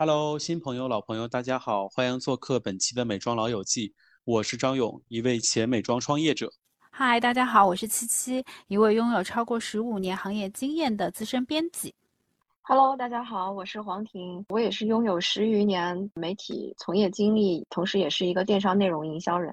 Hello，新朋友、老朋友，大家好，欢迎做客本期的美妆老友记。我是张勇，一位前美妆创业者。嗨，大家好，我是七七，一位拥有超过十五年行业经验的资深编辑。Hello，大家好，我是黄婷，我也是拥有十余年媒体从业经历，同时也是一个电商内容营销人。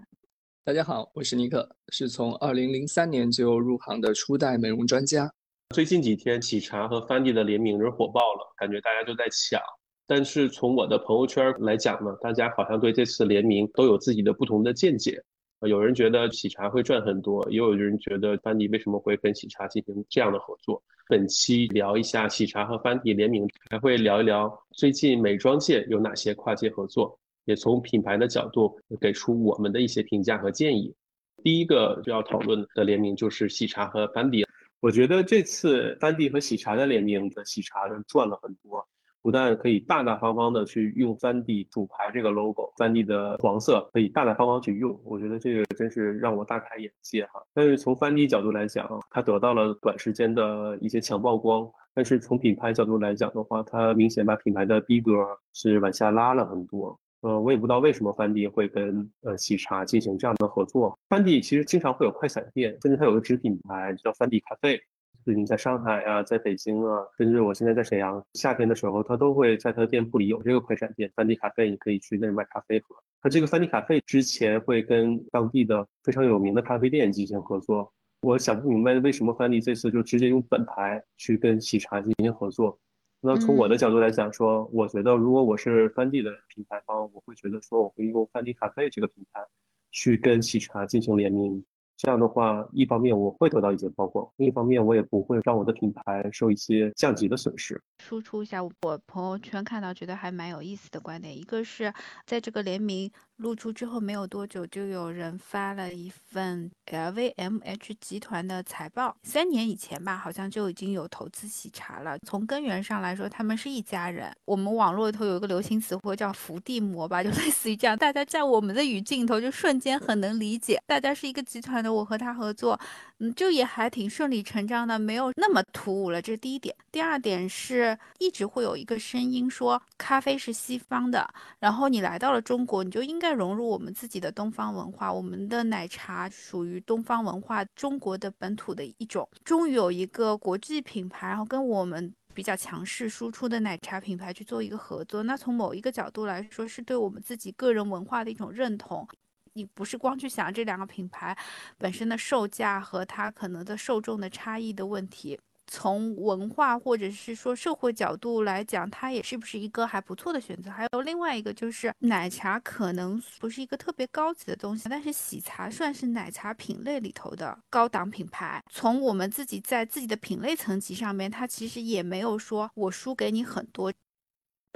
大家好，我是尼克，是从二零零三年就入行的初代美容专家。最近几天，喜茶和 Fendi 的联名人火爆了，感觉大家都在抢。但是从我的朋友圈来讲呢，大家好像对这次联名都有自己的不同的见解。有人觉得喜茶会赚很多，也有人觉得班迪为什么会跟喜茶进行这样的合作。本期聊一下喜茶和班迪联名，还会聊一聊最近美妆界有哪些跨界合作，也从品牌的角度给出我们的一些评价和建议。第一个就要讨论的联名就是喜茶和班迪。我觉得这次班迪和喜茶的联名的喜茶赚了很多。不但可以大大方方的去用三 D 主牌这个 logo，三 D 的黄色可以大大方方去用，我觉得这个真是让我大开眼界哈。但是从三 D 角度来讲，它得到了短时间的一些强曝光，但是从品牌角度来讲的话，它明显把品牌的逼格是往下拉了很多。呃，我也不知道为什么翻迪会跟呃喜茶进行这样的合作。翻迪其实经常会有快闪店，甚至它有个子品牌叫翻迪咖啡。最近在上海啊，在北京啊，甚至我现在在沈阳，夏天的时候，他都会在他的店铺里有这个快闪店，三迪咖啡，你可以去那买咖啡喝。他这个三迪咖啡之前会跟当地的非常有名的咖啡店进行合作，我想不明白为什么翻迪这次就直接用本牌去跟喜茶进行合作。那从我的角度来讲，说我觉得如果我是翻迪的品牌方，我会觉得说我会用范迪咖啡这个品牌去跟喜茶进行联名。这样的话，一方面我会得到一些曝光，另一方面我也不会让我的品牌受一些降级的损失。输出一下我朋友圈看到觉得还蛮有意思的观点，一个是在这个联名。露出之后没有多久，就有人发了一份 LVMH 集团的财报。三年以前吧，好像就已经有投资喜茶了。从根源上来说，他们是一家人。我们网络里头有一个流行词汇叫“伏地魔”吧，就类似于这样。大家在我们的语境头就瞬间很能理解，大家是一个集团的，我和他合作。嗯，就也还挺顺理成章的，没有那么突兀了。这是第一点。第二点是一直会有一个声音说，咖啡是西方的，然后你来到了中国，你就应该融入我们自己的东方文化。我们的奶茶属于东方文化，中国的本土的一种。终于有一个国际品牌，然后跟我们比较强势输出的奶茶品牌去做一个合作。那从某一个角度来说，是对我们自己个人文化的一种认同。你不是光去想这两个品牌本身的售价和它可能的受众的差异的问题，从文化或者是说社会角度来讲，它也是不是一个还不错的选择？还有另外一个就是奶茶可能不是一个特别高级的东西，但是喜茶算是奶茶品类里头的高档品牌。从我们自己在自己的品类层级上面，它其实也没有说我输给你很多。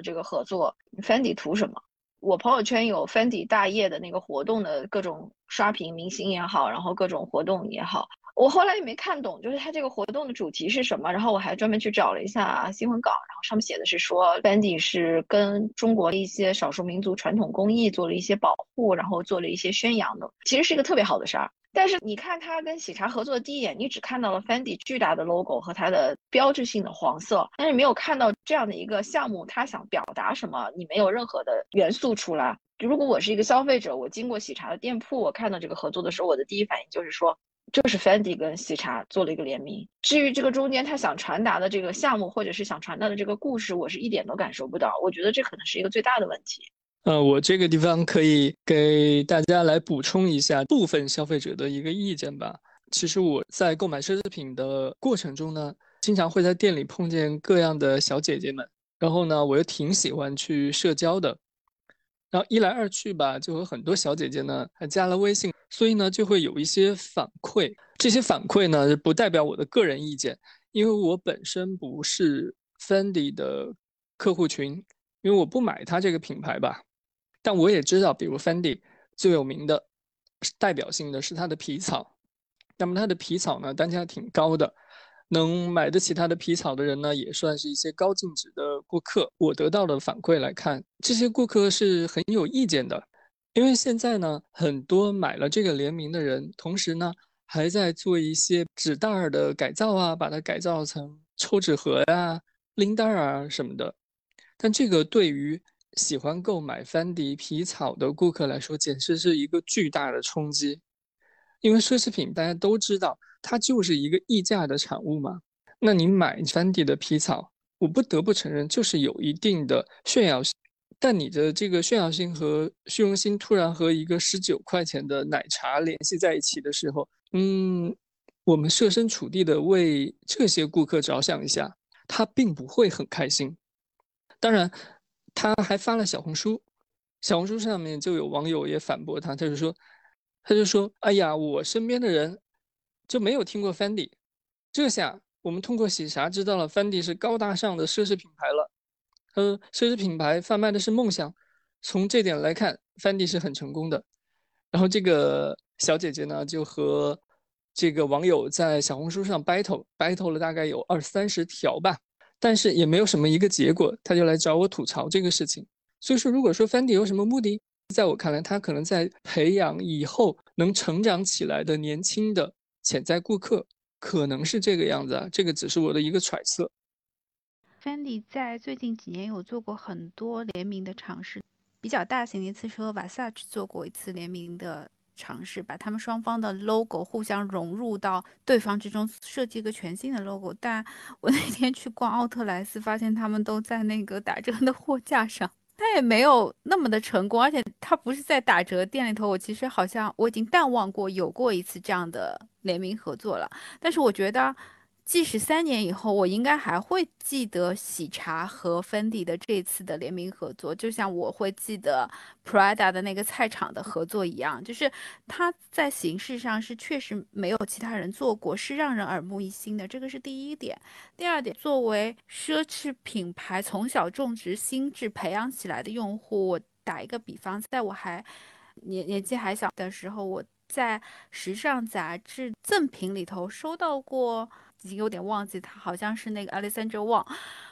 这个合作，Fendi 图什么？我朋友圈有 Fendi 大业的那个活动的各种刷屏，明星也好，然后各种活动也好，我后来也没看懂，就是他这个活动的主题是什么。然后我还专门去找了一下新闻稿，然后上面写的是说 Fendi 是跟中国的一些少数民族传统工艺做了一些保护，然后做了一些宣扬的，其实是一个特别好的事儿。但是你看他跟喜茶合作的第一眼，你只看到了 Fendi 巨大的 logo 和它的标志性的黄色，但是没有看到这样的一个项目，他想表达什么，你没有任何的元素出来。如果我是一个消费者，我经过喜茶的店铺，我看到这个合作的时候，我的第一反应就是说，就是 Fendi 跟喜茶做了一个联名。至于这个中间他想传达的这个项目，或者是想传达的这个故事，我是一点都感受不到。我觉得这可能是一个最大的问题。呃，我这个地方可以给大家来补充一下部分消费者的一个意见吧。其实我在购买奢侈品的过程中呢，经常会在店里碰见各样的小姐姐们，然后呢，我又挺喜欢去社交的，然后一来二去吧，就和很多小姐姐呢还加了微信，所以呢就会有一些反馈。这些反馈呢不代表我的个人意见，因为我本身不是 Fendi 的客户群，因为我不买它这个品牌吧。但我也知道，比如 Fendi 最有名的、代表性的是它的皮草。那么它的皮草呢，单价挺高的，能买得起它的皮草的人呢，也算是一些高净值的顾客。我得到的反馈来看，这些顾客是很有意见的，因为现在呢，很多买了这个联名的人，同时呢，还在做一些纸袋儿的改造啊，把它改造成抽纸盒呀、拎袋儿啊什么的。但这个对于喜欢购买芬迪皮草的顾客来说，简直是一个巨大的冲击。因为奢侈品大家都知道，它就是一个溢价的产物嘛。那你买 Fendi 的皮草，我不得不承认，就是有一定的炫耀性。但你的这个炫耀性和虚荣心突然和一个十九块钱的奶茶联系在一起的时候，嗯，我们设身处地的为这些顾客着想一下，他并不会很开心。当然，他还发了小红书，小红书上面就有网友也反驳他，他就说。他就说：“哎呀，我身边的人就没有听过 Fendi，这下我们通过喜茶知道了 Fendi 是高大上的奢侈品牌了。呃，奢侈品牌贩卖的是梦想，从这点来看，Fendi 是很成功的。然后这个小姐姐呢，就和这个网友在小红书上 battle，battle 了大概有二三十条吧，但是也没有什么一个结果，她就来找我吐槽这个事情。所以说，如果说 Fendi 有什么目的？”在我看来，他可能在培养以后能成长起来的年轻的潜在顾客，可能是这个样子啊。这个只是我的一个揣测。Fendi 在最近几年有做过很多联名的尝试，比较大型的一次是和 Versace 做过一次联名的尝试，把他们双方的 logo 互相融入到对方之中，设计一个全新的 logo。但我那天去逛奥特莱斯，发现他们都在那个打折的货架上。他也没有那么的成功，而且他不是在打折店里头。我其实好像我已经淡忘过有过一次这样的联名合作了，但是我觉得。即使三年以后，我应该还会记得喜茶和芬迪的这次的联名合作，就像我会记得 Prada 的那个菜场的合作一样，就是它在形式上是确实没有其他人做过，是让人耳目一新的，这个是第一点。第二点，作为奢侈品牌从小种植心智培养起来的用户，我打一个比方，在我还年年纪还小的时候，我在时尚杂志赠品里头收到过。已经有点忘记，他好像是那个 Alexander Wang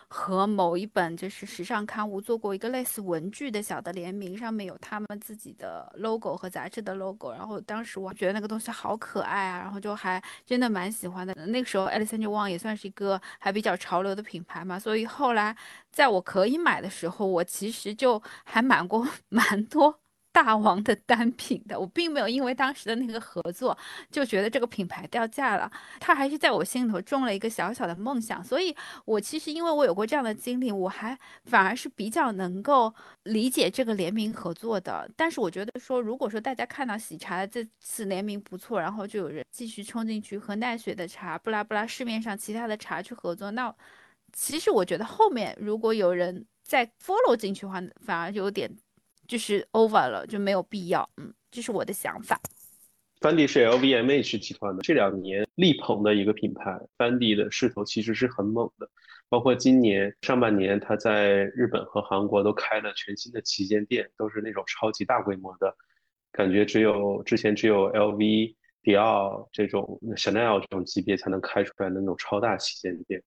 和某一本就是时尚刊物做过一个类似文具的小的联名，上面有他们自己的 logo 和杂志的 logo。然后当时我觉得那个东西好可爱啊，然后就还真的蛮喜欢的。那个时候 Alexander Wang 也算是一个还比较潮流的品牌嘛，所以后来在我可以买的时候，我其实就还买过 蛮多。大王的单品的，我并没有因为当时的那个合作就觉得这个品牌掉价了，它还是在我心里头种了一个小小的梦想。所以，我其实因为我有过这样的经历，我还反而是比较能够理解这个联名合作的。但是，我觉得说，如果说大家看到喜茶的这次联名不错，然后就有人继续冲进去和奈雪的茶、布拉布拉市面上其他的茶去合作，那其实我觉得后面如果有人再 follow 进去的话，反而有点。就是 over 了，就没有必要。嗯，这是我的想法。Fendi 是 LVMH 集团的，这两年力捧的一个品牌。Fendi 的势头其实是很猛的，包括今年上半年，它在日本和韩国都开了全新的旗舰店，都是那种超级大规模的，感觉只有之前只有 LV、迪奥这种 Chanel 这种级别才能开出来的那种超大旗舰店。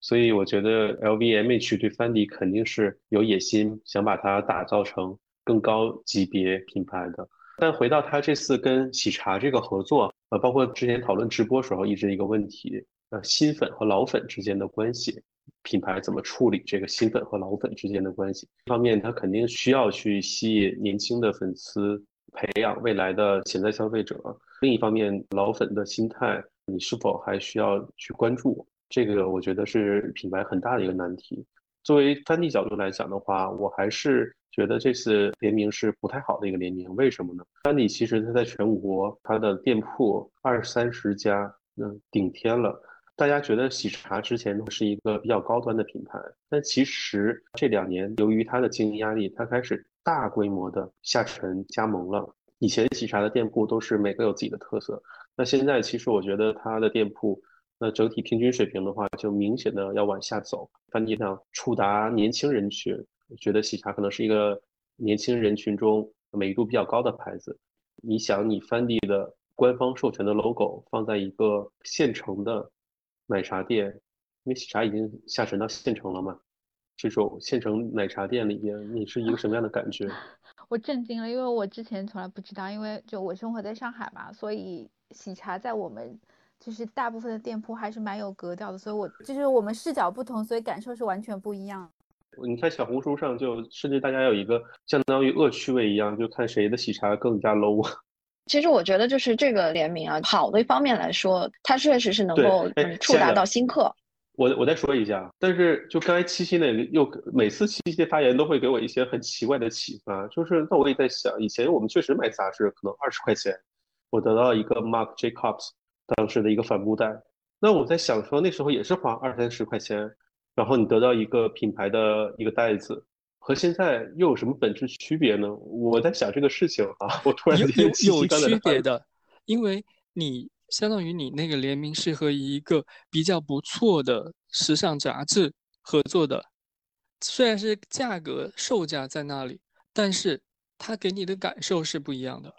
所以我觉得 LVMH 对 Fendi 肯定是有野心，想把它打造成。更高级别品牌的，但回到他这次跟喜茶这个合作，呃，包括之前讨论直播时候一直一个问题，呃，新粉和老粉之间的关系，品牌怎么处理这个新粉和老粉之间的关系？一方面，他肯定需要去吸引年轻的粉丝，培养未来的潜在消费者；另一方面，老粉的心态，你是否还需要去关注？这个我觉得是品牌很大的一个难题。作为翻地角度来讲的话，我还是。觉得这次联名是不太好的一个联名，为什么呢？丹尼其实它在全国它的店铺二三十家，嗯，顶天了。大家觉得喜茶之前是一个比较高端的品牌，但其实这两年由于它的经营压力，它开始大规模的下沉加盟了。以前喜茶的店铺都是每个有自己的特色，那现在其实我觉得它的店铺，那整体平均水平的话，就明显的要往下走。翻地上触达年轻人群。觉得喜茶可能是一个年轻人群中美誉度比较高的牌子。你想，你翻地的官方授权的 logo 放在一个县城的奶茶店，因为喜茶已经下沉到县城了嘛？这种县城奶茶店里边，你是一个什么样的感觉？我震惊了，因为我之前从来不知道，因为就我生活在上海嘛，所以喜茶在我们就是大部分的店铺还是蛮有格调的，所以我就是我们视角不同，所以感受是完全不一样。你看小红书上就甚至大家有一个相当于恶趣味一样，就看谁的喜茶更加 low。其实我觉得就是这个联名啊，好的一方面来说，它确实是能够触达到新客。我我再说一下，但是就刚才七夕那个，又每次七夕的发言都会给我一些很奇怪的启发，就是那我也在想，以前我们确实买杂志可能二十块钱，我得到一个 Mark Jacobs 当时的一个帆布袋，那我在想说那时候也是花二三十块钱，然后你得到一个品牌的一个袋子，和现在又有什么本质区别呢？我在想这个事情啊，我突然有有区别的，因为你相当于你那个联名是和一个比较不错的时尚杂志合作的，虽然是价格售价在那里，但是它给你的感受是不一样的。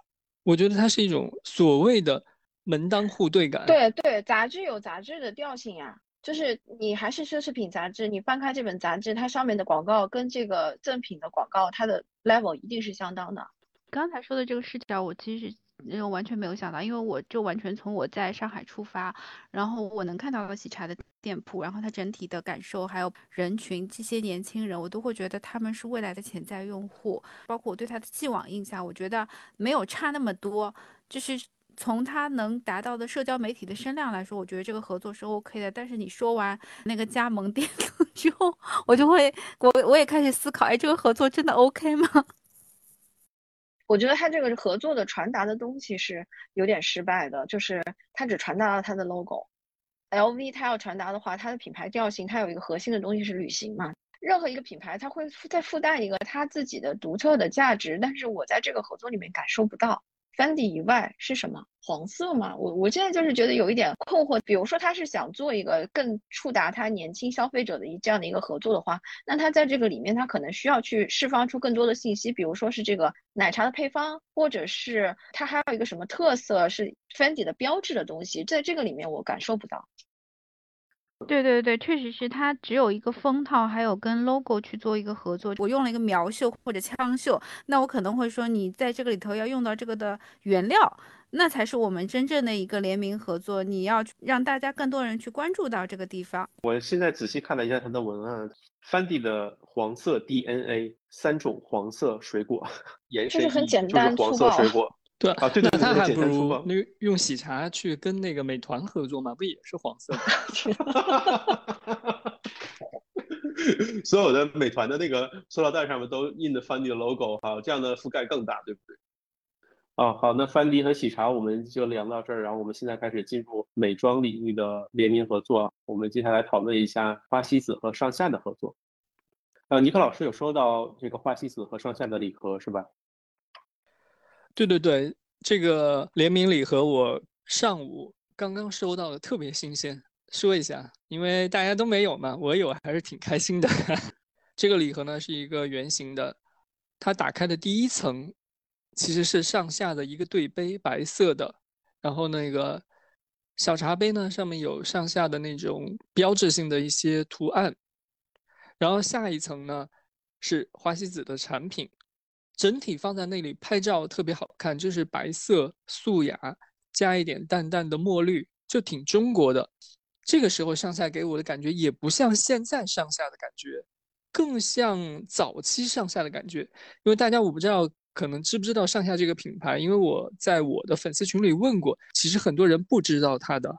我觉得它是一种所谓的门当户对感。对对，杂志有杂志的调性呀，就是你还是奢侈品杂志，你翻开这本杂志，它上面的广告跟这个赠品的广告，它的 level 一定是相当的。刚才说的这个视角，我其实呃完全没有想到，因为我就完全从我在上海出发，然后我能看到的喜茶的店铺，然后它整体的感受，还有人群这些年轻人，我都会觉得他们是未来的潜在用户，包括我对它的既往印象，我觉得没有差那么多，就是。从它能达到的社交媒体的声量来说，我觉得这个合作是 OK 的。但是你说完那个加盟店之后，我就会，我我也开始思考，哎，这个合作真的 OK 吗？我觉得他这个合作的传达的东西是有点失败的，就是他只传达了他的 logo。LV 它要传达的话，它的品牌调性，它有一个核心的东西是旅行嘛。任何一个品牌，它会附再附带一个它自己的独特的价值，但是我在这个合作里面感受不到。Fendi 以外是什么？黄色吗？我我现在就是觉得有一点困惑。比如说，他是想做一个更触达他年轻消费者的一这样的一个合作的话，那他在这个里面，他可能需要去释放出更多的信息，比如说是这个奶茶的配方，或者是它还有一个什么特色是 Fendi 的标志的东西，在这个里面我感受不到。对对对，确实是它只有一个封套，还有跟 logo 去做一个合作。我用了一个苗绣或者枪绣，那我可能会说你在这个里头要用到这个的原料，那才是我们真正的一个联名合作。你要让大家更多人去关注到这个地方。我现在仔细看了一下它的文案，Fendi 的黄色 DNA，三种黄色水果，延伸就是很简单就是黄色水果。对啊，对对对，对那他还不如那用喜茶去跟那个美团合作嘛，不也是黄色的？所有的美团的那个塑料袋上面都印的 Fendi 的 logo，哈，这样的覆盖更大，对不对？哦，好，那 Fendi 和喜茶我们就聊到这儿，然后我们现在开始进入美妆领域的联名合作。我们接下来讨论一下花西子和上下的合作。呃，尼克老师有收到这个花西子和上下的礼盒是吧？对对对，这个联名礼盒我上午刚刚收到的，特别新鲜。说一下，因为大家都没有嘛，我有还是挺开心的。这个礼盒呢是一个圆形的，它打开的第一层其实是上下的一个对杯，白色的。然后那个小茶杯呢上面有上下的那种标志性的一些图案。然后下一层呢是花西子的产品。整体放在那里拍照特别好看，就是白色素雅，加一点淡淡的墨绿，就挺中国的。这个时候上下给我的感觉也不像现在上下的感觉，更像早期上下的感觉。因为大家我不知道可能知不知道上下这个品牌，因为我在我的粉丝群里问过，其实很多人不知道它的。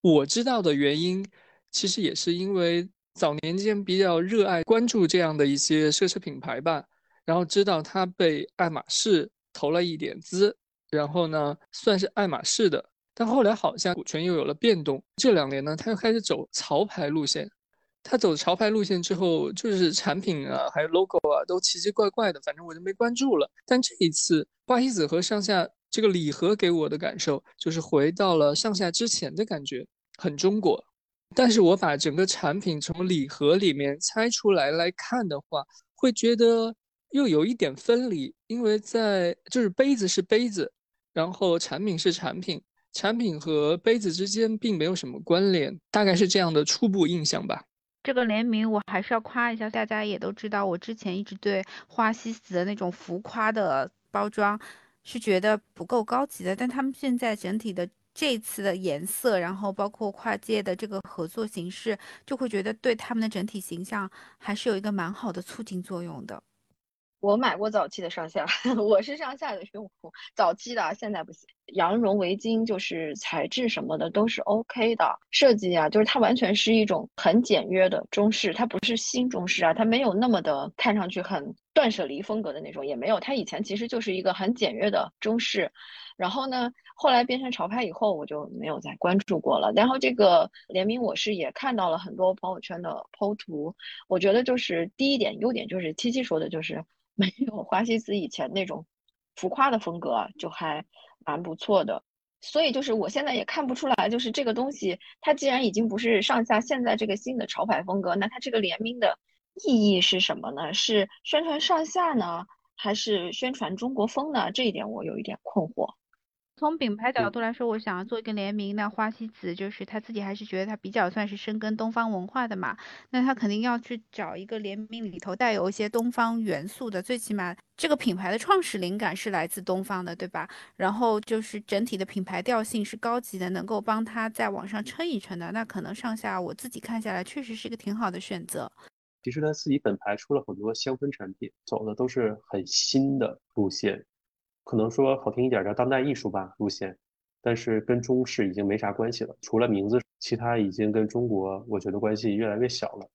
我知道的原因，其实也是因为早年间比较热爱关注这样的一些奢侈品牌吧。然后知道他被爱马仕投了一点资，然后呢算是爱马仕的，但后来好像股权又有了变动。这两年呢，他又开始走潮牌路线。他走潮牌路线之后，就是产品啊，还有 logo 啊，都奇奇怪怪的，反正我就没关注了。但这一次花西子和上下这个礼盒给我的感受，就是回到了上下之前的感觉，很中国。但是我把整个产品从礼盒里面拆出来来看的话，会觉得。又有一点分离，因为在就是杯子是杯子，然后产品是产品，产品和杯子之间并没有什么关联，大概是这样的初步印象吧。这个联名我还是要夸一下，大家也都知道，我之前一直对花西子的那种浮夸的包装是觉得不够高级的，但他们现在整体的这次的颜色，然后包括跨界的这个合作形式，就会觉得对他们的整体形象还是有一个蛮好的促进作用的。我买过早期的上下，我是上下的用户，早期的现在不行。羊绒围巾就是材质什么的都是 OK 的，设计啊，就是它完全是一种很简约的中式，它不是新中式啊，它没有那么的看上去很断舍离风格的那种，也没有，它以前其实就是一个很简约的中式。然后呢，后来变成潮牌以后，我就没有再关注过了。然后这个联名，我是也看到了很多朋友圈的 PO 图，我觉得就是第一点优点就是七七说的，就是。没有花西子以前那种浮夸的风格，就还蛮不错的。所以就是我现在也看不出来，就是这个东西，它既然已经不是上下现在这个新的潮牌风格，那它这个联名的意义是什么呢？是宣传上下呢，还是宣传中国风呢？这一点我有一点困惑。从品牌角度来说，我想要做一个联名，那花西子就是他自己还是觉得他比较算是深耕东方文化的嘛，那他肯定要去找一个联名里头带有一些东方元素的，最起码这个品牌的创始灵感是来自东方的，对吧？然后就是整体的品牌调性是高级的，能够帮他在网上撑一撑的，那可能上下我自己看下来确实是一个挺好的选择。其实他自己本牌出了很多香氛产品，走的都是很新的路线。可能说好听一点叫当代艺术吧路线，但是跟中式已经没啥关系了。除了名字，其他已经跟中国我觉得关系越来越小了。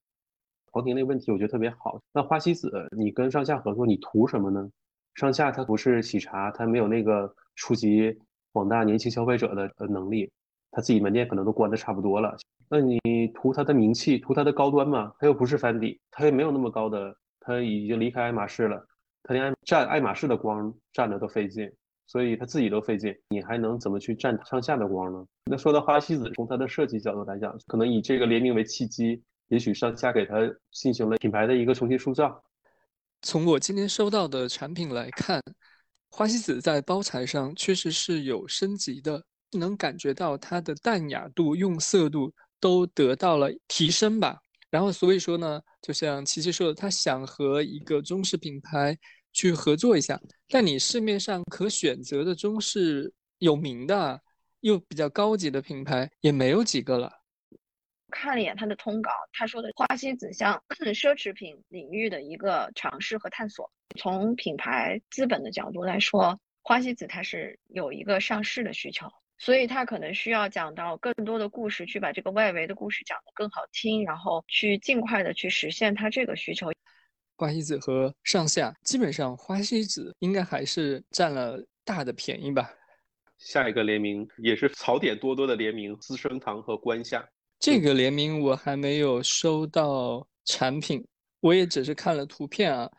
黄婷那个问题我觉得特别好。那花西子，你跟上下合作，你图什么呢？上下它不是喜茶，它没有那个触及广大年轻消费者的呃能力，他自己门店可能都关的差不多了。那你图它的名气，图它的高端吗？它又不是翻底，它也没有那么高的，它已经离开爱马仕了。他连占爱马仕的光占的都费劲，所以他自己都费劲，你还能怎么去占上下的光呢？那说到花西子，从它的设计角度来讲，可能以这个联名为契机，也许上下给它进行了品牌的一个重新塑造。从我今天收到的产品来看，花西子在包材上确实是有升级的，能感觉到它的淡雅度、用色度都得到了提升吧。然后所以说呢，就像琪琪说的，他想和一个中式品牌去合作一下，但你市面上可选择的中式有名的又比较高级的品牌也没有几个了。看了一眼他的通稿，他说的花西子像 奢侈品领域的一个尝试和探索。从品牌资本的角度来说，花西子它是有一个上市的需求。所以他可能需要讲到更多的故事，去把这个外围的故事讲得更好听，然后去尽快的去实现他这个需求。花西子和上下基本上，花西子应该还是占了大的便宜吧。下一个联名也是槽点多多的联名，资生堂和关夏。这个联名我还没有收到产品，我也只是看了图片啊。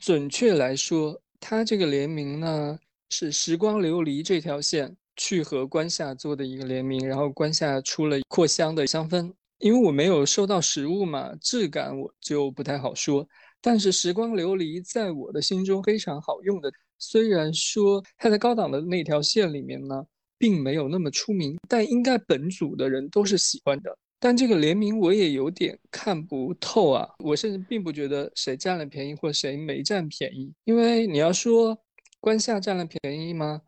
准确来说，它这个联名呢是时光琉璃这条线。去和关夏做的一个联名，然后关夏出了扩香的香氛。因为我没有收到实物嘛，质感我就不太好说。但是时光琉璃在我的心中非常好用的，虽然说它在高档的那条线里面呢，并没有那么出名，但应该本组的人都是喜欢的。但这个联名我也有点看不透啊，我甚至并不觉得谁占了便宜或谁没占便宜，因为你要说关夏占了便宜吗？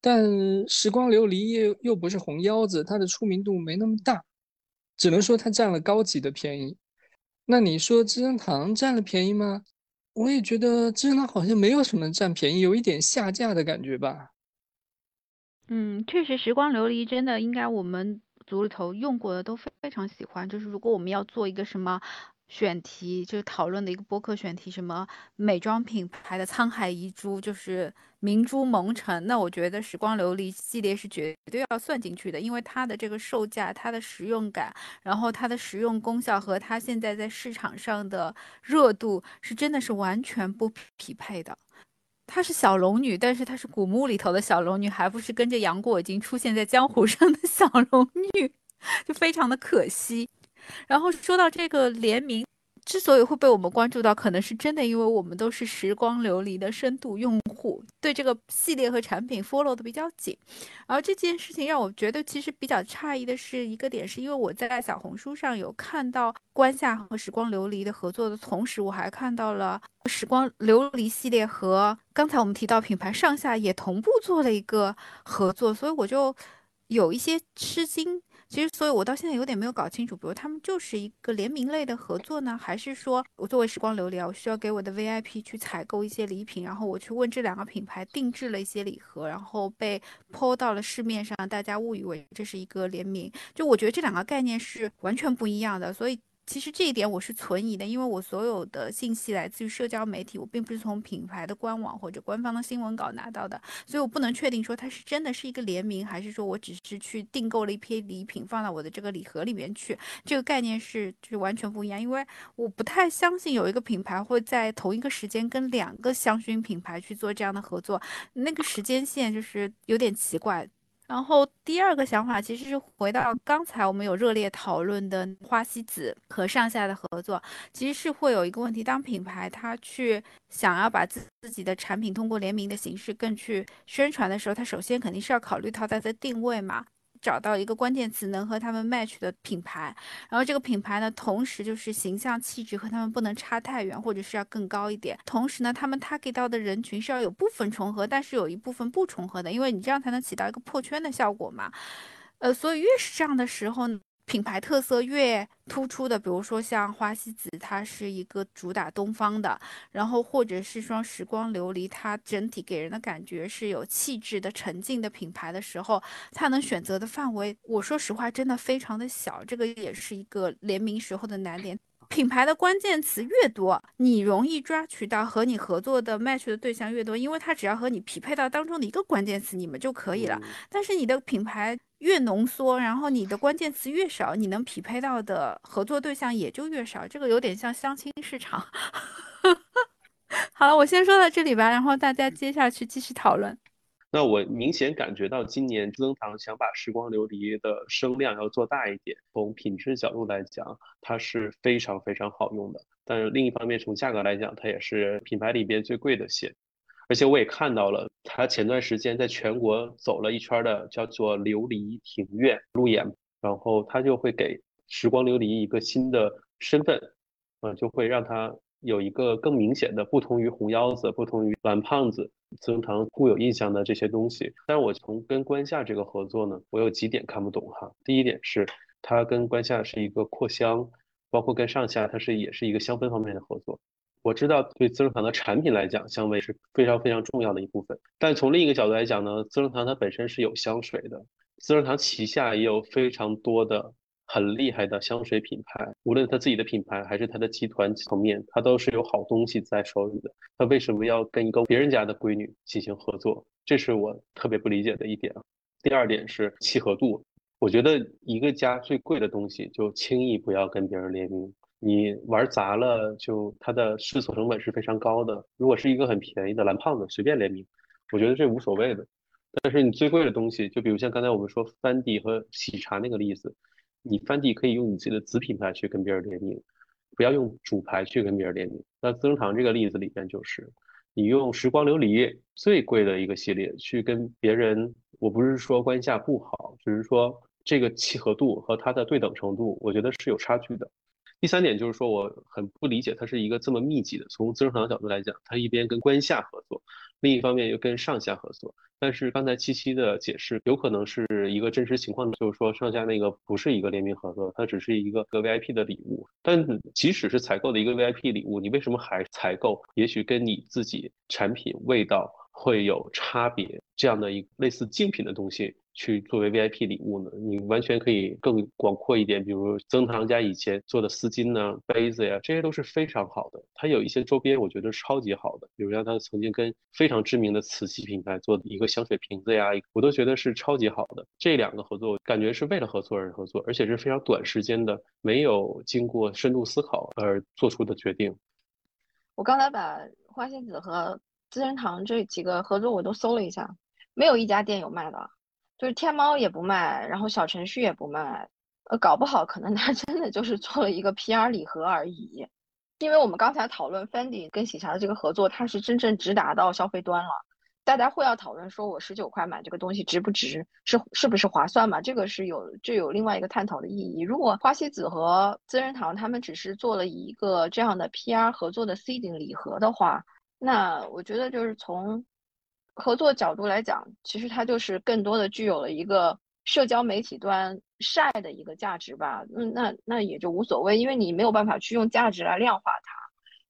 但时光琉璃又又不是红腰子，它的出名度没那么大，只能说它占了高级的便宜。那你说资生堂占了便宜吗？我也觉得资生堂好像没有什么占便宜，有一点下架的感觉吧。嗯，确实，时光琉璃真的应该我们组里头用过的都非常喜欢。就是如果我们要做一个什么。选题就是讨论的一个播客选题，什么美妆品牌的沧海遗珠，就是明珠蒙尘。那我觉得时光琉璃系列是绝对要算进去的，因为它的这个售价、它的实用感，然后它的实用功效和它现在在市场上的热度是真的是完全不匹配的。她是小龙女，但是她是古墓里头的小龙女，还不是跟着杨过已经出现在江湖上的小龙女，就非常的可惜。然后说到这个联名，之所以会被我们关注到，可能是真的，因为我们都是时光琉璃的深度用户，对这个系列和产品 follow 的比较紧。而这件事情让我觉得其实比较诧异的是一个点，是因为我在小红书上有看到关夏和时光琉璃的合作的同时，我还看到了时光琉璃系列和刚才我们提到品牌上下也同步做了一个合作，所以我就。有一些吃惊。其实，所以我到现在有点没有搞清楚，比如他们就是一个联名类的合作呢，还是说我作为时光琉璃啊，我需要给我的 VIP 去采购一些礼品，然后我去问这两个品牌定制了一些礼盒，然后被抛到了市面上，大家误以为这是一个联名。就我觉得这两个概念是完全不一样的，所以。其实这一点我是存疑的，因为我所有的信息来自于社交媒体，我并不是从品牌的官网或者官方的新闻稿拿到的，所以我不能确定说它是真的是一个联名，还是说我只是去订购了一批礼品放到我的这个礼盒里面去，这个概念是就是完全不一样，因为我不太相信有一个品牌会在同一个时间跟两个香薰品牌去做这样的合作，那个时间线就是有点奇怪。然后第二个想法其实是回到刚才我们有热烈讨论的花西子和上下的合作，其实是会有一个问题，当品牌它去想要把自自己的产品通过联名的形式更去宣传的时候，它首先肯定是要考虑到它的定位嘛。找到一个关键词能和他们 match 的品牌，然后这个品牌呢，同时就是形象气质和他们不能差太远，或者是要更高一点。同时呢，他们 target 到的人群是要有部分重合，但是有一部分不重合的，因为你这样才能起到一个破圈的效果嘛。呃，所以越是这样的时候。品牌特色越突出的，比如说像花西子，它是一个主打东方的，然后或者是双时光琉璃，它整体给人的感觉是有气质的、沉静的品牌的时候，它能选择的范围，我说实话真的非常的小，这个也是一个联名时候的难点。品牌的关键词越多，你容易抓取到和你合作的 match 的对象越多，因为它只要和你匹配到当中的一个关键词，你们就可以了。但是你的品牌越浓缩，然后你的关键词越少，你能匹配到的合作对象也就越少。这个有点像相亲市场。好了，我先说到这里吧，然后大家接下去继续讨论。那我明显感觉到，今年资生堂想把时光琉璃的声量要做大一点。从品质角度来讲，它是非常非常好用的。但是另一方面，从价格来讲，它也是品牌里边最贵的线。而且我也看到了，它前段时间在全国走了一圈的叫做琉璃庭院路演，然后它就会给时光琉璃一个新的身份，啊，就会让它有一个更明显的不同于红腰子、不同于蓝胖子。资生堂固有印象的这些东西，但是我从跟关夏这个合作呢，我有几点看不懂哈。第一点是，它跟关夏是一个扩香，包括跟上下它是也是一个香氛方面的合作。我知道对资生堂的产品来讲，香味是非常非常重要的一部分。但从另一个角度来讲呢，资生堂它本身是有香水的，资生堂旗下也有非常多的。很厉害的香水品牌，无论他自己的品牌还是他的集团层面，他都是有好东西在手里的。他为什么要跟一个别人家的闺女进行合作？这是我特别不理解的一点。第二点是契合度，我觉得一个家最贵的东西就轻易不要跟别人联名，你玩砸了，就它的试错成本是非常高的。如果是一个很便宜的蓝胖子随便联名，我觉得这无所谓的。但是你最贵的东西，就比如像刚才我们说芬迪和喜茶那个例子。你翻地可以用你自己的子品牌去跟别人联名，不要用主牌去跟别人联名。那资生堂这个例子里边就是，你用时光琉璃最贵的一个系列去跟别人，我不是说关下不好，只是说这个契合度和它的对等程度，我觉得是有差距的。第三点就是说，我很不理解它是一个这么密集的。从资生堂角度来讲，它一边跟关下合作，另一方面又跟上下合作。但是刚才七七的解释有可能是一个真实情况，就是说上下那个不是一个联名合作，它只是一个个 VIP 的礼物。但即使是采购的一个 VIP 礼物，你为什么还采购？也许跟你自己产品味道会有差别，这样的一类似竞品的东西。去作为 VIP 礼物呢，你完全可以更广阔一点，比如曾堂家以前做的丝巾呢、杯子呀，这些都是非常好的。它有一些周边，我觉得超级好的，比如像他曾经跟非常知名的瓷器品牌做的一个香水瓶子呀，我都觉得是超级好的。这两个合作，感觉是为了合作而合作，而且是非常短时间的，没有经过深度思考而做出的决定。我刚才把花仙子和资生堂这几个合作我都搜了一下，没有一家店有卖的。就是天猫也不卖，然后小程序也不卖，呃，搞不好可能 他真的就是做了一个 PR 礼盒而已。因为我们刚才讨论 Fendi 跟喜茶的这个合作，它是真正直达到消费端了。大家会要讨论说，我十九块买这个东西值不值，是是不是划算嘛？这个是有就有另外一个探讨的意义。如果花西子和资生堂他们只是做了一个这样的 PR 合作的 seeding 礼盒的话，那我觉得就是从。合作角度来讲，其实它就是更多的具有了一个社交媒体端晒的一个价值吧，嗯，那那也就无所谓，因为你没有办法去用价值来量化它。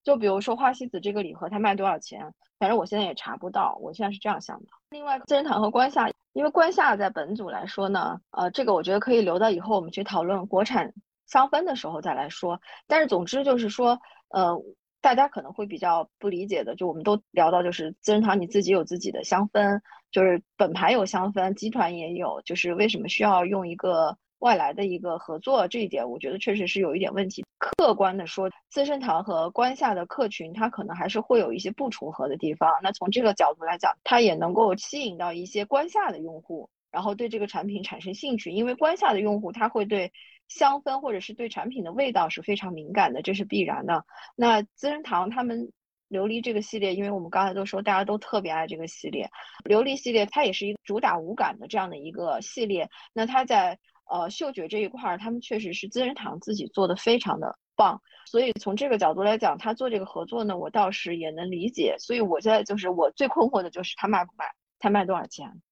就比如说花西子这个礼盒，它卖多少钱？反正我现在也查不到，我现在是这样想的。另外，资生堂和关夏，因为关夏在本组来说呢，呃，这个我觉得可以留到以后我们去讨论国产香氛的时候再来说。但是总之就是说，呃，大家可能会比较不理解的，就我们都聊到，就是资生堂你自己有自己的香氛，就是本牌有香氛，集团也有，就是为什么需要用一个？外来的一个合作，这一点我觉得确实是有一点问题。客观的说，资生堂和关夏的客群，它可能还是会有一些不重合的地方。那从这个角度来讲，它也能够吸引到一些关夏的用户，然后对这个产品产生兴趣。因为关夏的用户，他会对香氛或者是对产品的味道是非常敏感的，这是必然的。那资生堂他们琉璃这个系列，因为我们刚才都说大家都特别爱这个系列，琉璃系列它也是一个主打无感的这样的一个系列。那它在呃，嗅觉这一块儿，他们确实是资生堂自己做的非常的棒，所以从这个角度来讲，他做这个合作呢，我倒是也能理解。所以我现在就是我最困惑的就是他卖不卖，他卖多少钱？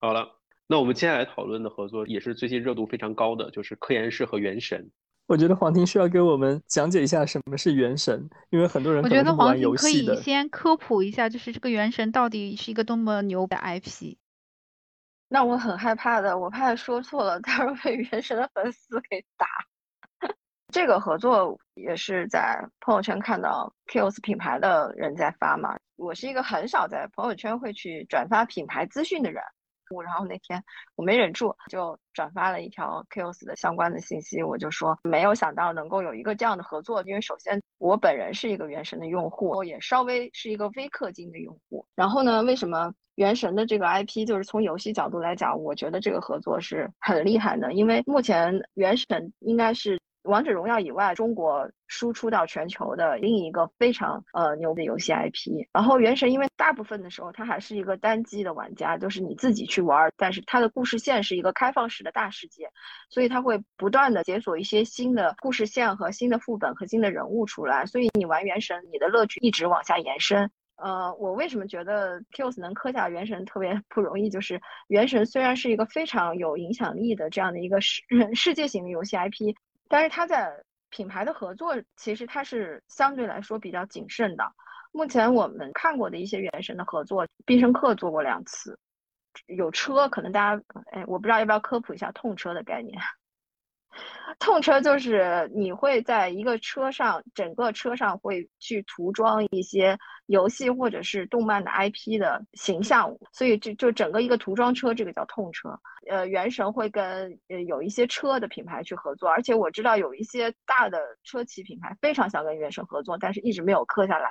好了，那我们接下来讨论的合作也是最近热度非常高的，就是科颜氏和原神。我觉得黄婷需要给我们讲解一下什么是原神，因为很多人我觉得黄婷可以先科普一下，就是这个原神到底是一个多么牛的 IP。那我很害怕的，我怕说错了，待会儿被原神的粉丝给打。这个合作也是在朋友圈看到 Kills 品牌的人在发嘛。我是一个很少在朋友圈会去转发品牌资讯的人，然后那天我没忍住，就转发了一条 Kills 的相关的信息。我就说，没有想到能够有一个这样的合作，因为首先我本人是一个原神的用户，也稍微是一个微氪金的用户。然后呢，为什么？原神的这个 IP，就是从游戏角度来讲，我觉得这个合作是很厉害的。因为目前原神应该是王者荣耀以外，中国输出到全球的另一个非常呃牛的游戏 IP。然后原神因为大部分的时候它还是一个单机的玩家，就是你自己去玩，但是它的故事线是一个开放式的大世界，所以它会不断的解锁一些新的故事线和新的副本和新的人物出来，所以你玩原神，你的乐趣一直往下延伸。呃，我为什么觉得 Kills 能磕下原神特别不容易？就是原神虽然是一个非常有影响力的这样的一个世 世界型的游戏 IP，但是它在品牌的合作其实它是相对来说比较谨慎的。目前我们看过的一些原神的合作，必胜客做过两次，有车，可能大家哎，我不知道要不要科普一下痛车的概念。痛车就是你会在一个车上，整个车上会去涂装一些游戏或者是动漫的 IP 的形象，所以这就整个一个涂装车，这个叫痛车。呃，原神会跟呃有一些车的品牌去合作，而且我知道有一些大的车企品牌非常想跟原神合作，但是一直没有磕下来。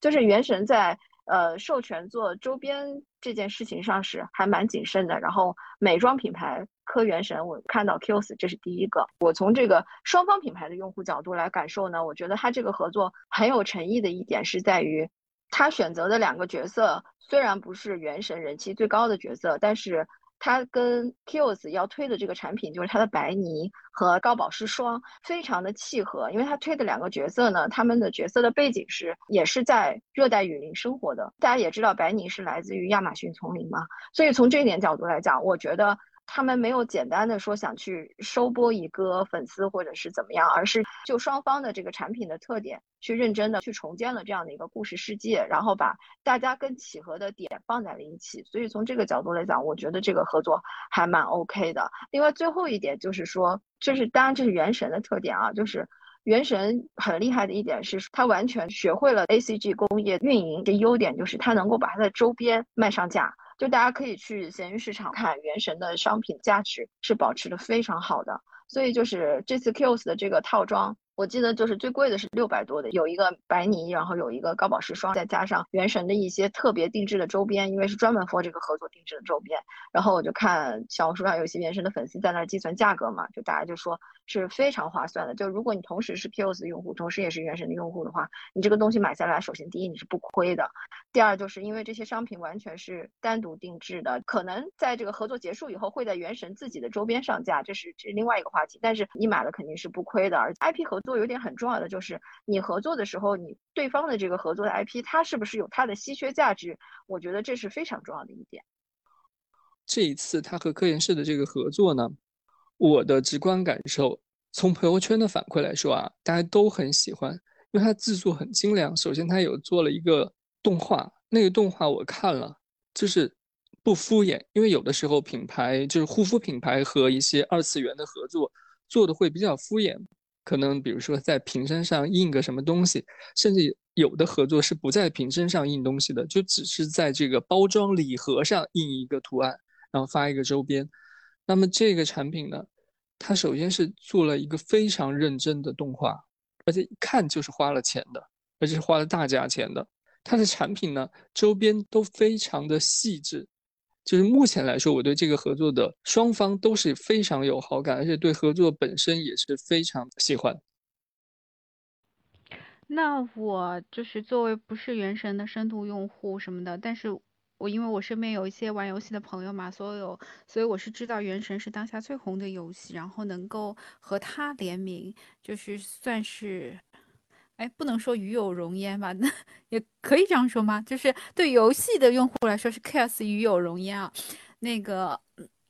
就是原神在。呃，授权做周边这件事情上是还蛮谨慎的。然后美妆品牌科元神，我看到 Kills 这是第一个。我从这个双方品牌的用户角度来感受呢，我觉得他这个合作很有诚意的一点是在于，他选择的两个角色虽然不是原神人气最高的角色，但是。他跟 Kills 要推的这个产品，就是他的白泥和高保湿霜，非常的契合。因为他推的两个角色呢，他们的角色的背景是也是在热带雨林生活的。大家也知道，白泥是来自于亚马逊丛林嘛，所以从这一点角度来讲，我觉得。他们没有简单的说想去收播一个粉丝或者是怎么样，而是就双方的这个产品的特点去认真的去重建了这样的一个故事世界，然后把大家更契合的点放在了一起。所以从这个角度来讲，我觉得这个合作还蛮 OK 的。另外最后一点就是说，这是当然这是原神的特点啊，就是原神很厉害的一点是它完全学会了 ACG 工业运营的优点，就是它能够把它的周边卖上架。就大家可以去闲鱼市场看，原神的商品价值是保持的非常好的，所以就是这次 Kills 的这个套装。我记得就是最贵的是六百多的，有一个白泥，然后有一个高保湿霜，再加上原神的一些特别定制的周边，因为是专门 for 这个合作定制的周边。然后我就看小红书上有些原神的粉丝在那计算价格嘛，就大家就说是非常划算的。就如果你同时是 Kills 的用户，同时也是原神的用户的话，你这个东西买下来，首先第一你是不亏的，第二就是因为这些商品完全是单独定制的，可能在这个合作结束以后会在原神自己的周边上架，这是这是另外一个话题。但是你买了肯定是不亏的，而 IP 合。做有点很重要的就是，你合作的时候，你对方的这个合作的 IP，它是不是有它的稀缺价值？我觉得这是非常重要的一点。这一次他和科研室的这个合作呢，我的直观感受，从朋友圈的反馈来说啊，大家都很喜欢，因为它制作很精良。首先，他有做了一个动画，那个动画我看了，就是不敷衍。因为有的时候品牌就是护肤品牌和一些二次元的合作做的会比较敷衍，可能比如说在瓶身上印个什么东西，甚至有的合作是不在瓶身上印东西的，就只是在这个包装礼盒上印一个图案。然后发一个周边，那么这个产品呢，它首先是做了一个非常认真的动画，而且一看就是花了钱的，而且是花了大价钱的。它的产品呢，周边都非常的细致，就是目前来说，我对这个合作的双方都是非常有好感，而且对合作本身也是非常喜欢。那我就是作为不是原神的深度用户什么的，但是。我因为我身边有一些玩游戏的朋友嘛，所有，所以我是知道《原神》是当下最红的游戏，然后能够和它联名，就是算是，哎，不能说与有荣焉吧，那也可以这样说吗？就是对游戏的用户来说是 Chaos 与有荣焉啊。那个，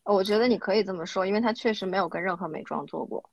我觉得你可以这么说，因为他确实没有跟任何美妆做过。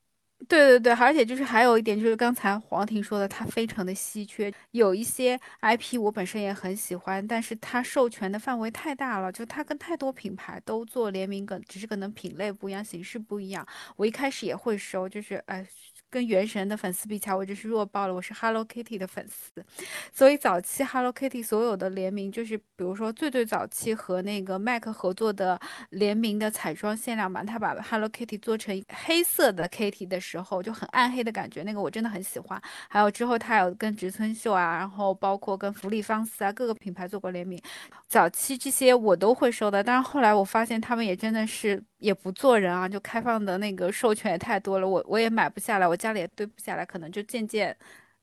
对对对，而且就是还有一点，就是刚才黄婷说的，它非常的稀缺。有一些 IP 我本身也很喜欢，但是它授权的范围太大了，就它跟太多品牌都做联名，梗，只是可能品类不一样，形式不一样。我一开始也会收，就是哎。跟原神的粉丝比起来，我真是弱爆了。我是 Hello Kitty 的粉丝，所以早期 Hello Kitty 所有的联名，就是比如说最最早期和那个 MAC 合作的联名的彩妆限量版，他把 Hello Kitty 做成黑色的 Kitty 的时候，就很暗黑的感觉，那个我真的很喜欢。还有之后他有跟植村秀啊，然后包括跟芙丽芳丝啊各个品牌做过联名，早期这些我都会收的。但是后来我发现他们也真的是也不做人啊，就开放的那个授权也太多了，我我也买不下来，我。家里也堆不下来，可能就渐渐，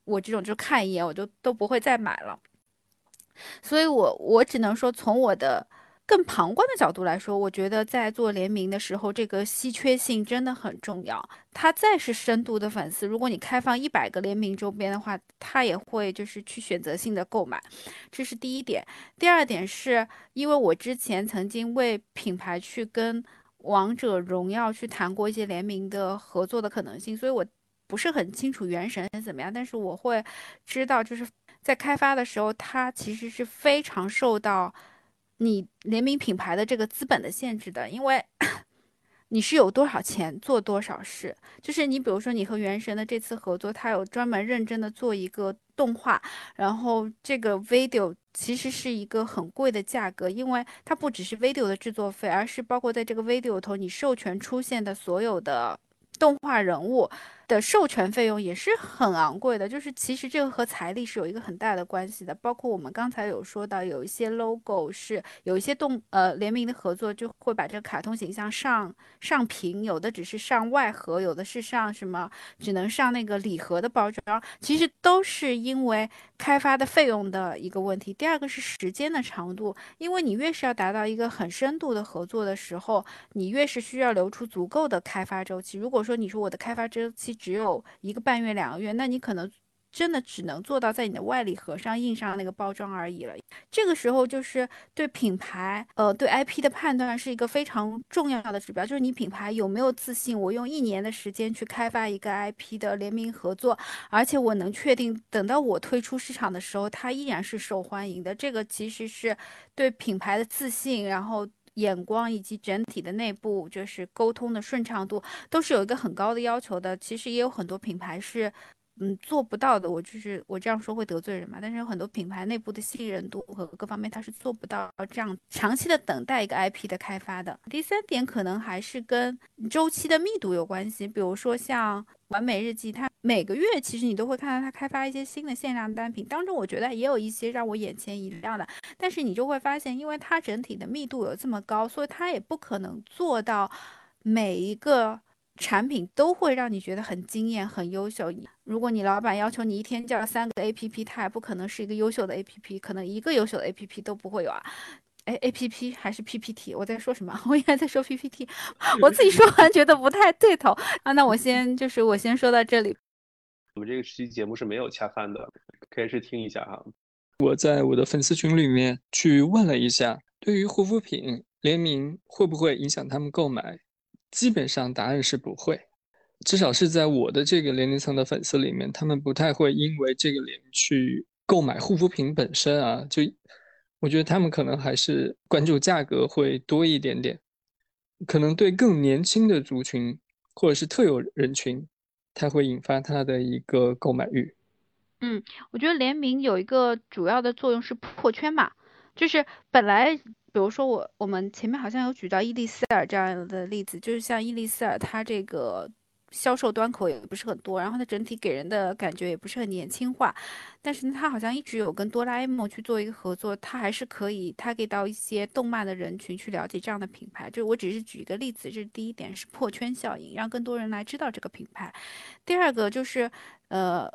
我这种就看一眼，我就都不会再买了。所以，我我只能说，从我的更旁观的角度来说，我觉得在做联名的时候，这个稀缺性真的很重要。他再是深度的粉丝，如果你开放一百个联名周边的话，他也会就是去选择性的购买，这是第一点。第二点是因为我之前曾经为品牌去跟王者荣耀去谈过一些联名的合作的可能性，所以我。不是很清楚原神怎么样，但是我会知道，就是在开发的时候，它其实是非常受到你联名品牌的这个资本的限制的，因为 你是有多少钱做多少事。就是你比如说你和原神的这次合作，它有专门认真的做一个动画，然后这个 video 其实是一个很贵的价格，因为它不只是 video 的制作费，而是包括在这个 video 头你授权出现的所有的动画人物。的授权费用也是很昂贵的，就是其实这个和财力是有一个很大的关系的。包括我们刚才有说到，有一些 logo 是有一些动呃联名的合作，就会把这个卡通形象上上屏，有的只是上外盒，有的是上什么只能上那个礼盒的包装，其实都是因为开发的费用的一个问题。第二个是时间的长度，因为你越是要达到一个很深度的合作的时候，你越是需要留出足够的开发周期。如果说你说我的开发周期，只有一个半月、两个月，那你可能真的只能做到在你的外礼盒上印上那个包装而已了。这个时候就是对品牌，呃，对 IP 的判断是一个非常重要的指标，就是你品牌有没有自信，我用一年的时间去开发一个 IP 的联名合作，而且我能确定等到我推出市场的时候，它依然是受欢迎的。这个其实是对品牌的自信，然后。眼光以及整体的内部就是沟通的顺畅度，都是有一个很高的要求的。其实也有很多品牌是，嗯，做不到的。我就是我这样说会得罪人嘛？但是有很多品牌内部的信任度和各方面，它是做不到这样长期的等待一个 IP 的开发的。第三点可能还是跟周期的密度有关系，比如说像。完美日记，它每个月其实你都会看到它开发一些新的限量单品，当中我觉得也有一些让我眼前一亮的。但是你就会发现，因为它整体的密度有这么高，所以它也不可能做到每一个产品都会让你觉得很惊艳、很优秀。如果你老板要求你一天叫三个 APP，它也不可能是一个优秀的 APP，可能一个优秀的 APP 都不会有啊。哎，A P P 还是 P P T？我在说什么？我应该在说 P P T。我自己说完觉得不太对头啊。那我先就是我先说到这里。我们这个期节目是没有恰饭的，可以去听一下哈。我在我的粉丝群里面去问了一下，对于护肤品联名会不会影响他们购买？基本上答案是不会，至少是在我的这个年龄层的粉丝里面，他们不太会因为这个联名去购买护肤品本身啊。就我觉得他们可能还是关注价格会多一点点，可能对更年轻的族群或者是特有人群，它会引发他的一个购买欲。嗯，我觉得联名有一个主要的作用是破圈嘛，就是本来比如说我我们前面好像有举到伊丽丝尔这样的例子，就是像伊丽丝尔它这个销售端口也不是很多，然后它整体给人的感觉也不是很年轻化，但是它好像一直有跟哆啦 A 梦去做一个合作，它还是可以它给到一些动漫的人群去了解这样的品牌。就我只是举一个例子，这是第一点是破圈效应，让更多人来知道这个品牌。第二个就是呃。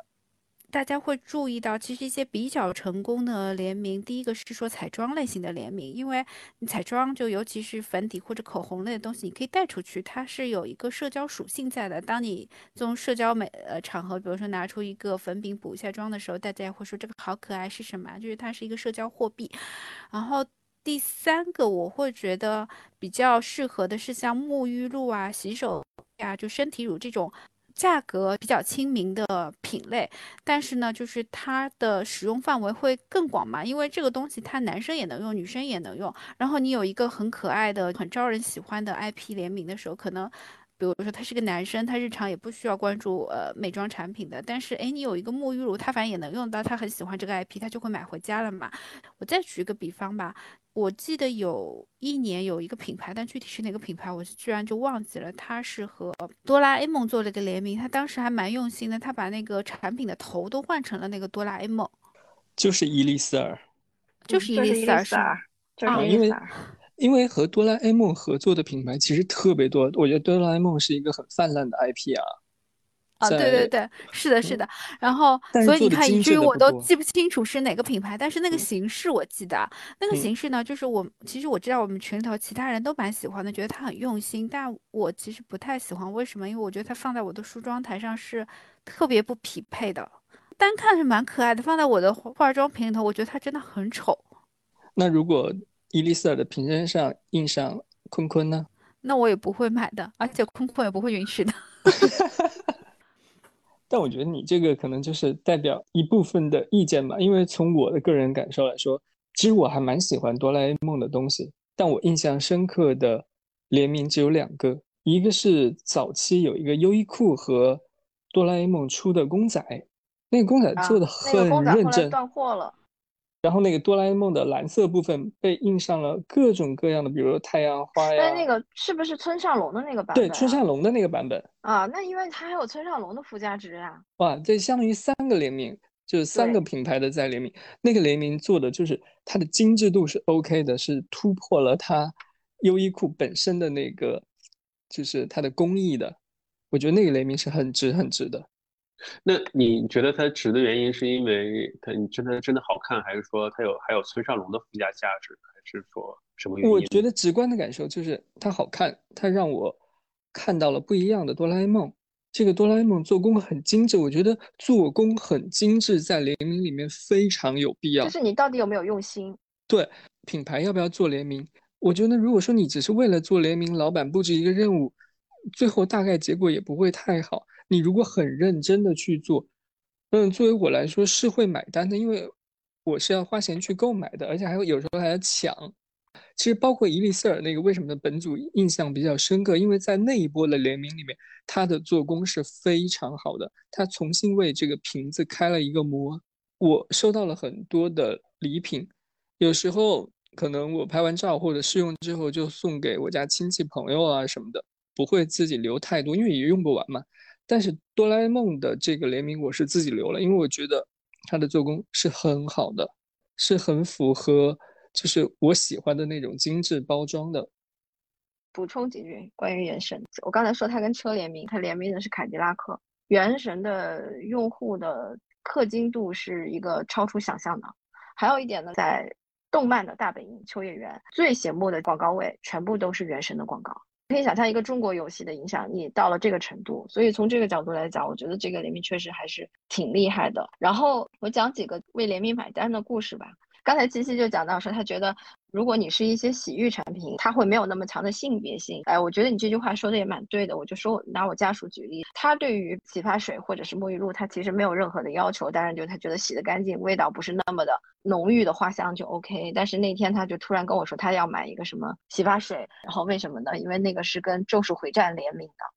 大家会注意到，其实一些比较成功的联名，第一个是说彩妆类型的联名，因为你彩妆就尤其是粉底或者口红类的东西，你可以带出去，它是有一个社交属性在的。当你从社交美呃场合，比如说拿出一个粉饼补一下妆的时候，大家会说这个好可爱是什么？就是它是一个社交货币。然后第三个我会觉得比较适合的是像沐浴露啊、洗手呀、就身体乳这种。价格比较亲民的品类，但是呢，就是它的使用范围会更广嘛，因为这个东西它男生也能用，女生也能用。然后你有一个很可爱的、很招人喜欢的 IP 联名的时候，可能，比如说他是个男生，他日常也不需要关注呃美妆产品的，但是哎，你有一个沐浴乳，他反正也能用到，他很喜欢这个 IP，他就会买回家了嘛。我再举一个比方吧。我记得有一年有一个品牌，但具体是哪个品牌，我居然就忘记了。他是和哆啦 A 梦做了一个联名，他当时还蛮用心的，他把那个产品的头都换成了那个哆啦 A 梦，就是伊丽丝尔，就是伊丽丝尔，啊，因为因为和哆啦 A 梦合作的品牌其实特别多，我觉得哆啦 A 梦是一个很泛滥的 IP 啊。啊，对对对，是的，是的。然后，所以你看，以至于我都记不清楚是哪个品牌，但是那个形式我记得。那个形式呢，就是我其实我知道我们群里头其他人都蛮喜欢的，觉得它很用心，但我其实不太喜欢。为什么？因为我觉得它放在我的梳妆台上是特别不匹配的。单看是蛮可爱的，放在我的化妆品里头，我觉得它真的很丑。那如果伊丽丝尔的瓶身上印上坤坤呢？那我也不会买的，而且坤坤也不会允许的。但我觉得你这个可能就是代表一部分的意见吧，因为从我的个人感受来说，其实我还蛮喜欢哆啦 A 梦的东西。但我印象深刻的联名只有两个，一个是早期有一个优衣库和哆啦 A 梦出的公仔，那个公仔做的很认真。断货了。然后那个哆啦 A 梦的蓝色部分被印上了各种各样的，比如太阳花呀。那那个是不是村上龙的那个版本？对，村上龙的那个版本啊。那因为它还有村上龙的附加值呀。哇，这相当于三个联名，就是三个品牌的在联名。那个联名做的就是它的精致度是 OK 的，是突破了它优衣库本身的那个，就是它的工艺的。我觉得那个联名是很值很值的。那你觉得它值的原因是因为它你真的真的好看，还是说它有还有村上龙的附加价值，还是说什么原因？我觉得直观的感受就是它好看，它让我看到了不一样的哆啦 A 梦。这个哆啦 A 梦做工很精致，我觉得做工很精致在联名里面非常有必要。就是你到底有没有用心？对，品牌要不要做联名？我觉得如果说你只是为了做联名，老板布置一个任务，最后大概结果也不会太好。你如果很认真的去做，嗯，作为我来说是会买单的，因为我是要花钱去购买的，而且还有有时候还要抢。其实包括伊丽丝尔那个，为什么本组印象比较深刻？因为在那一波的联名里面，它的做工是非常好的，它重新为这个瓶子开了一个模。我收到了很多的礼品，有时候可能我拍完照或者试用之后就送给我家亲戚朋友啊什么的，不会自己留太多，因为也用不完嘛。但是哆啦 A 梦的这个联名我是自己留了，因为我觉得它的做工是很好的，是很符合就是我喜欢的那种精致包装的。补充几句关于原神，我刚才说它跟车联名，它联名的是凯迪拉克。原神的用户的氪金度是一个超出想象的。还有一点呢，在动漫的大本营秋叶原最醒目的广告位，全部都是原神的广告。可以想象一个中国游戏的影响力到了这个程度，所以从这个角度来讲，我觉得这个联名确实还是挺厉害的。然后我讲几个为联名买单的故事吧。刚才七七就讲到说，他觉得如果你是一些洗浴产品，它会没有那么强的性别性。哎，我觉得你这句话说的也蛮对的。我就说拿我家属举例，他对于洗发水或者是沐浴露，他其实没有任何的要求，当然就他觉得洗的干净，味道不是那么的浓郁的花香就 OK。但是那天他就突然跟我说，他要买一个什么洗发水，然后为什么呢？因为那个是跟《咒术回战》联名的。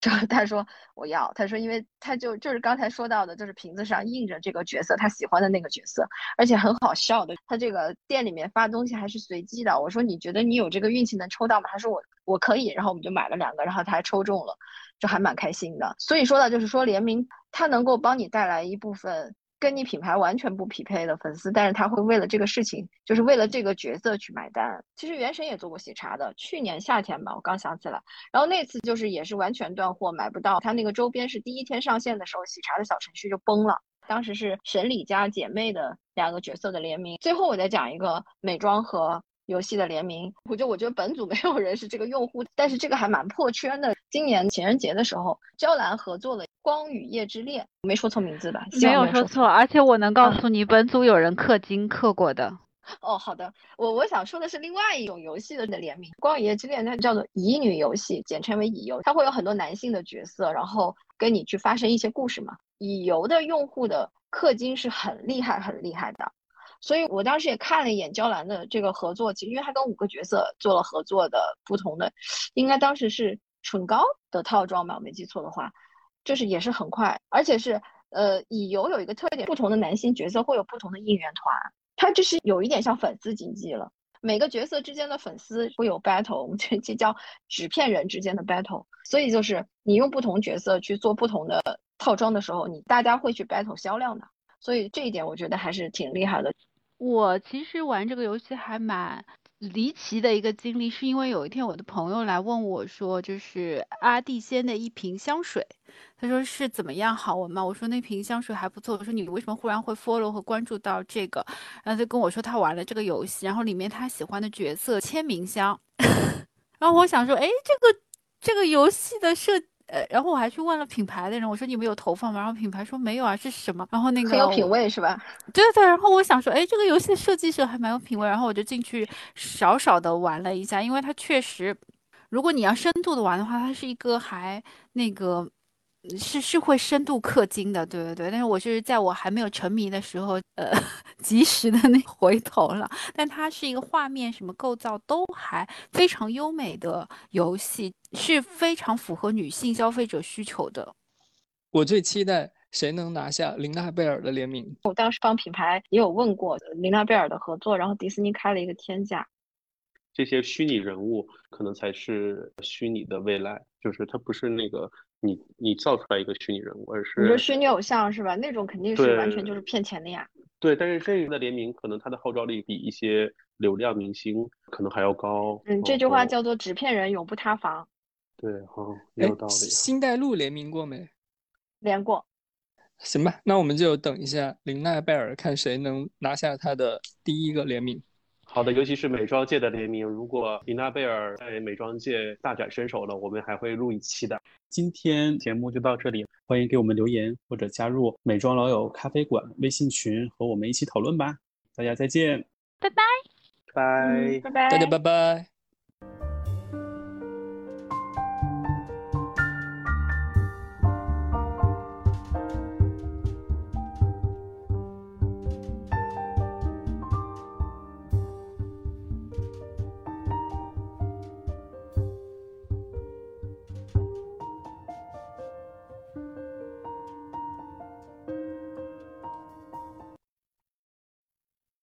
就他说我要，他说因为他就就是刚才说到的，就是瓶子上印着这个角色他喜欢的那个角色，而且很好笑的。他这个店里面发东西还是随机的。我说你觉得你有这个运气能抽到吗？他说我我可以，然后我们就买了两个，然后他还抽中了，就还蛮开心的。所以说到就是说联名，它能够帮你带来一部分。跟你品牌完全不匹配的粉丝，但是他会为了这个事情，就是为了这个角色去买单。其实原神也做过喜茶的，去年夏天吧，我刚想起来。然后那次就是也是完全断货，买不到。他那个周边是第一天上线的时候，喜茶的小程序就崩了。当时是神里加姐妹的两个角色的联名。最后我再讲一个美妆和。游戏的联名，我就我觉得本组没有人是这个用户，但是这个还蛮破圈的。今年情人节的时候，娇兰合作了《光与夜之恋》，没说错名字吧？没有说错，而且我能告诉你，本组有人氪金氪过的。哦，好的，我我想说的是另外一种游戏的联名，《光与夜之恋》它叫做乙女游戏，简称为乙游，它会有很多男性的角色，然后跟你去发生一些故事嘛。乙游的用户的氪金是很厉害，很厉害的。所以我当时也看了一眼娇兰的这个合作，其实因为他跟五个角色做了合作的不同的，应该当时是唇膏的套装吧，我没记错的话，就是也是很快，而且是呃乙游有一个特点，不同的男性角色会有不同的应援团，它就是有一点像粉丝经济了，每个角色之间的粉丝会有 battle，我们这这叫纸片人之间的 battle，所以就是你用不同角色去做不同的套装的时候，你大家会去 battle 销量的。所以这一点我觉得还是挺厉害的。我其实玩这个游戏还蛮离奇的一个经历，是因为有一天我的朋友来问我说，就是阿蒂仙的一瓶香水，他说是怎么样好闻吗？我说那瓶香水还不错。我说你为什么忽然会 follow 和关注到这个？然后就跟我说他玩了这个游戏，然后里面他喜欢的角色签名香。然后我想说，哎，这个这个游戏的设。呃，然后我还去问了品牌的人，我说你们有投放吗？然后品牌说没有啊，这是什么？然后那个很有品味是吧？对对。然后我想说，哎，这个游戏的设计者还蛮有品味。然后我就进去少少的玩了一下，因为它确实，如果你要深度的玩的话，它是一个还那个。是是会深度氪金的，对对对，但是我就是在我还没有沉迷的时候，呃，及时的那回头了。但它是一个画面什么构造都还非常优美的游戏，是非常符合女性消费者需求的。我最期待谁能拿下琳娜贝尔的联名。我当时帮品牌也有问过琳娜贝尔的合作，然后迪士尼开了一个天价。这些虚拟人物可能才是虚拟的未来，就是它不是那个。你你造出来一个虚拟人物，而是你说虚拟偶像是吧？那种肯定是完全就是骗钱的呀。对，但是这个的联名可能它的号召力比一些流量明星可能还要高。嗯，这句话叫做“纸片人永不塌房”。对，好，有道理。星黛露联名过没？联过。行吧，那我们就等一下林奈贝尔，看谁能拿下他的第一个联名。好的，尤其是美妆界的联名，如果林娜贝尔在美妆界大展身手了，我们还会录一期的。今天节目就到这里，欢迎给我们留言或者加入美妆老友咖啡馆微信群和我们一起讨论吧。大家再见，拜拜，拜拜拜，大家拜拜。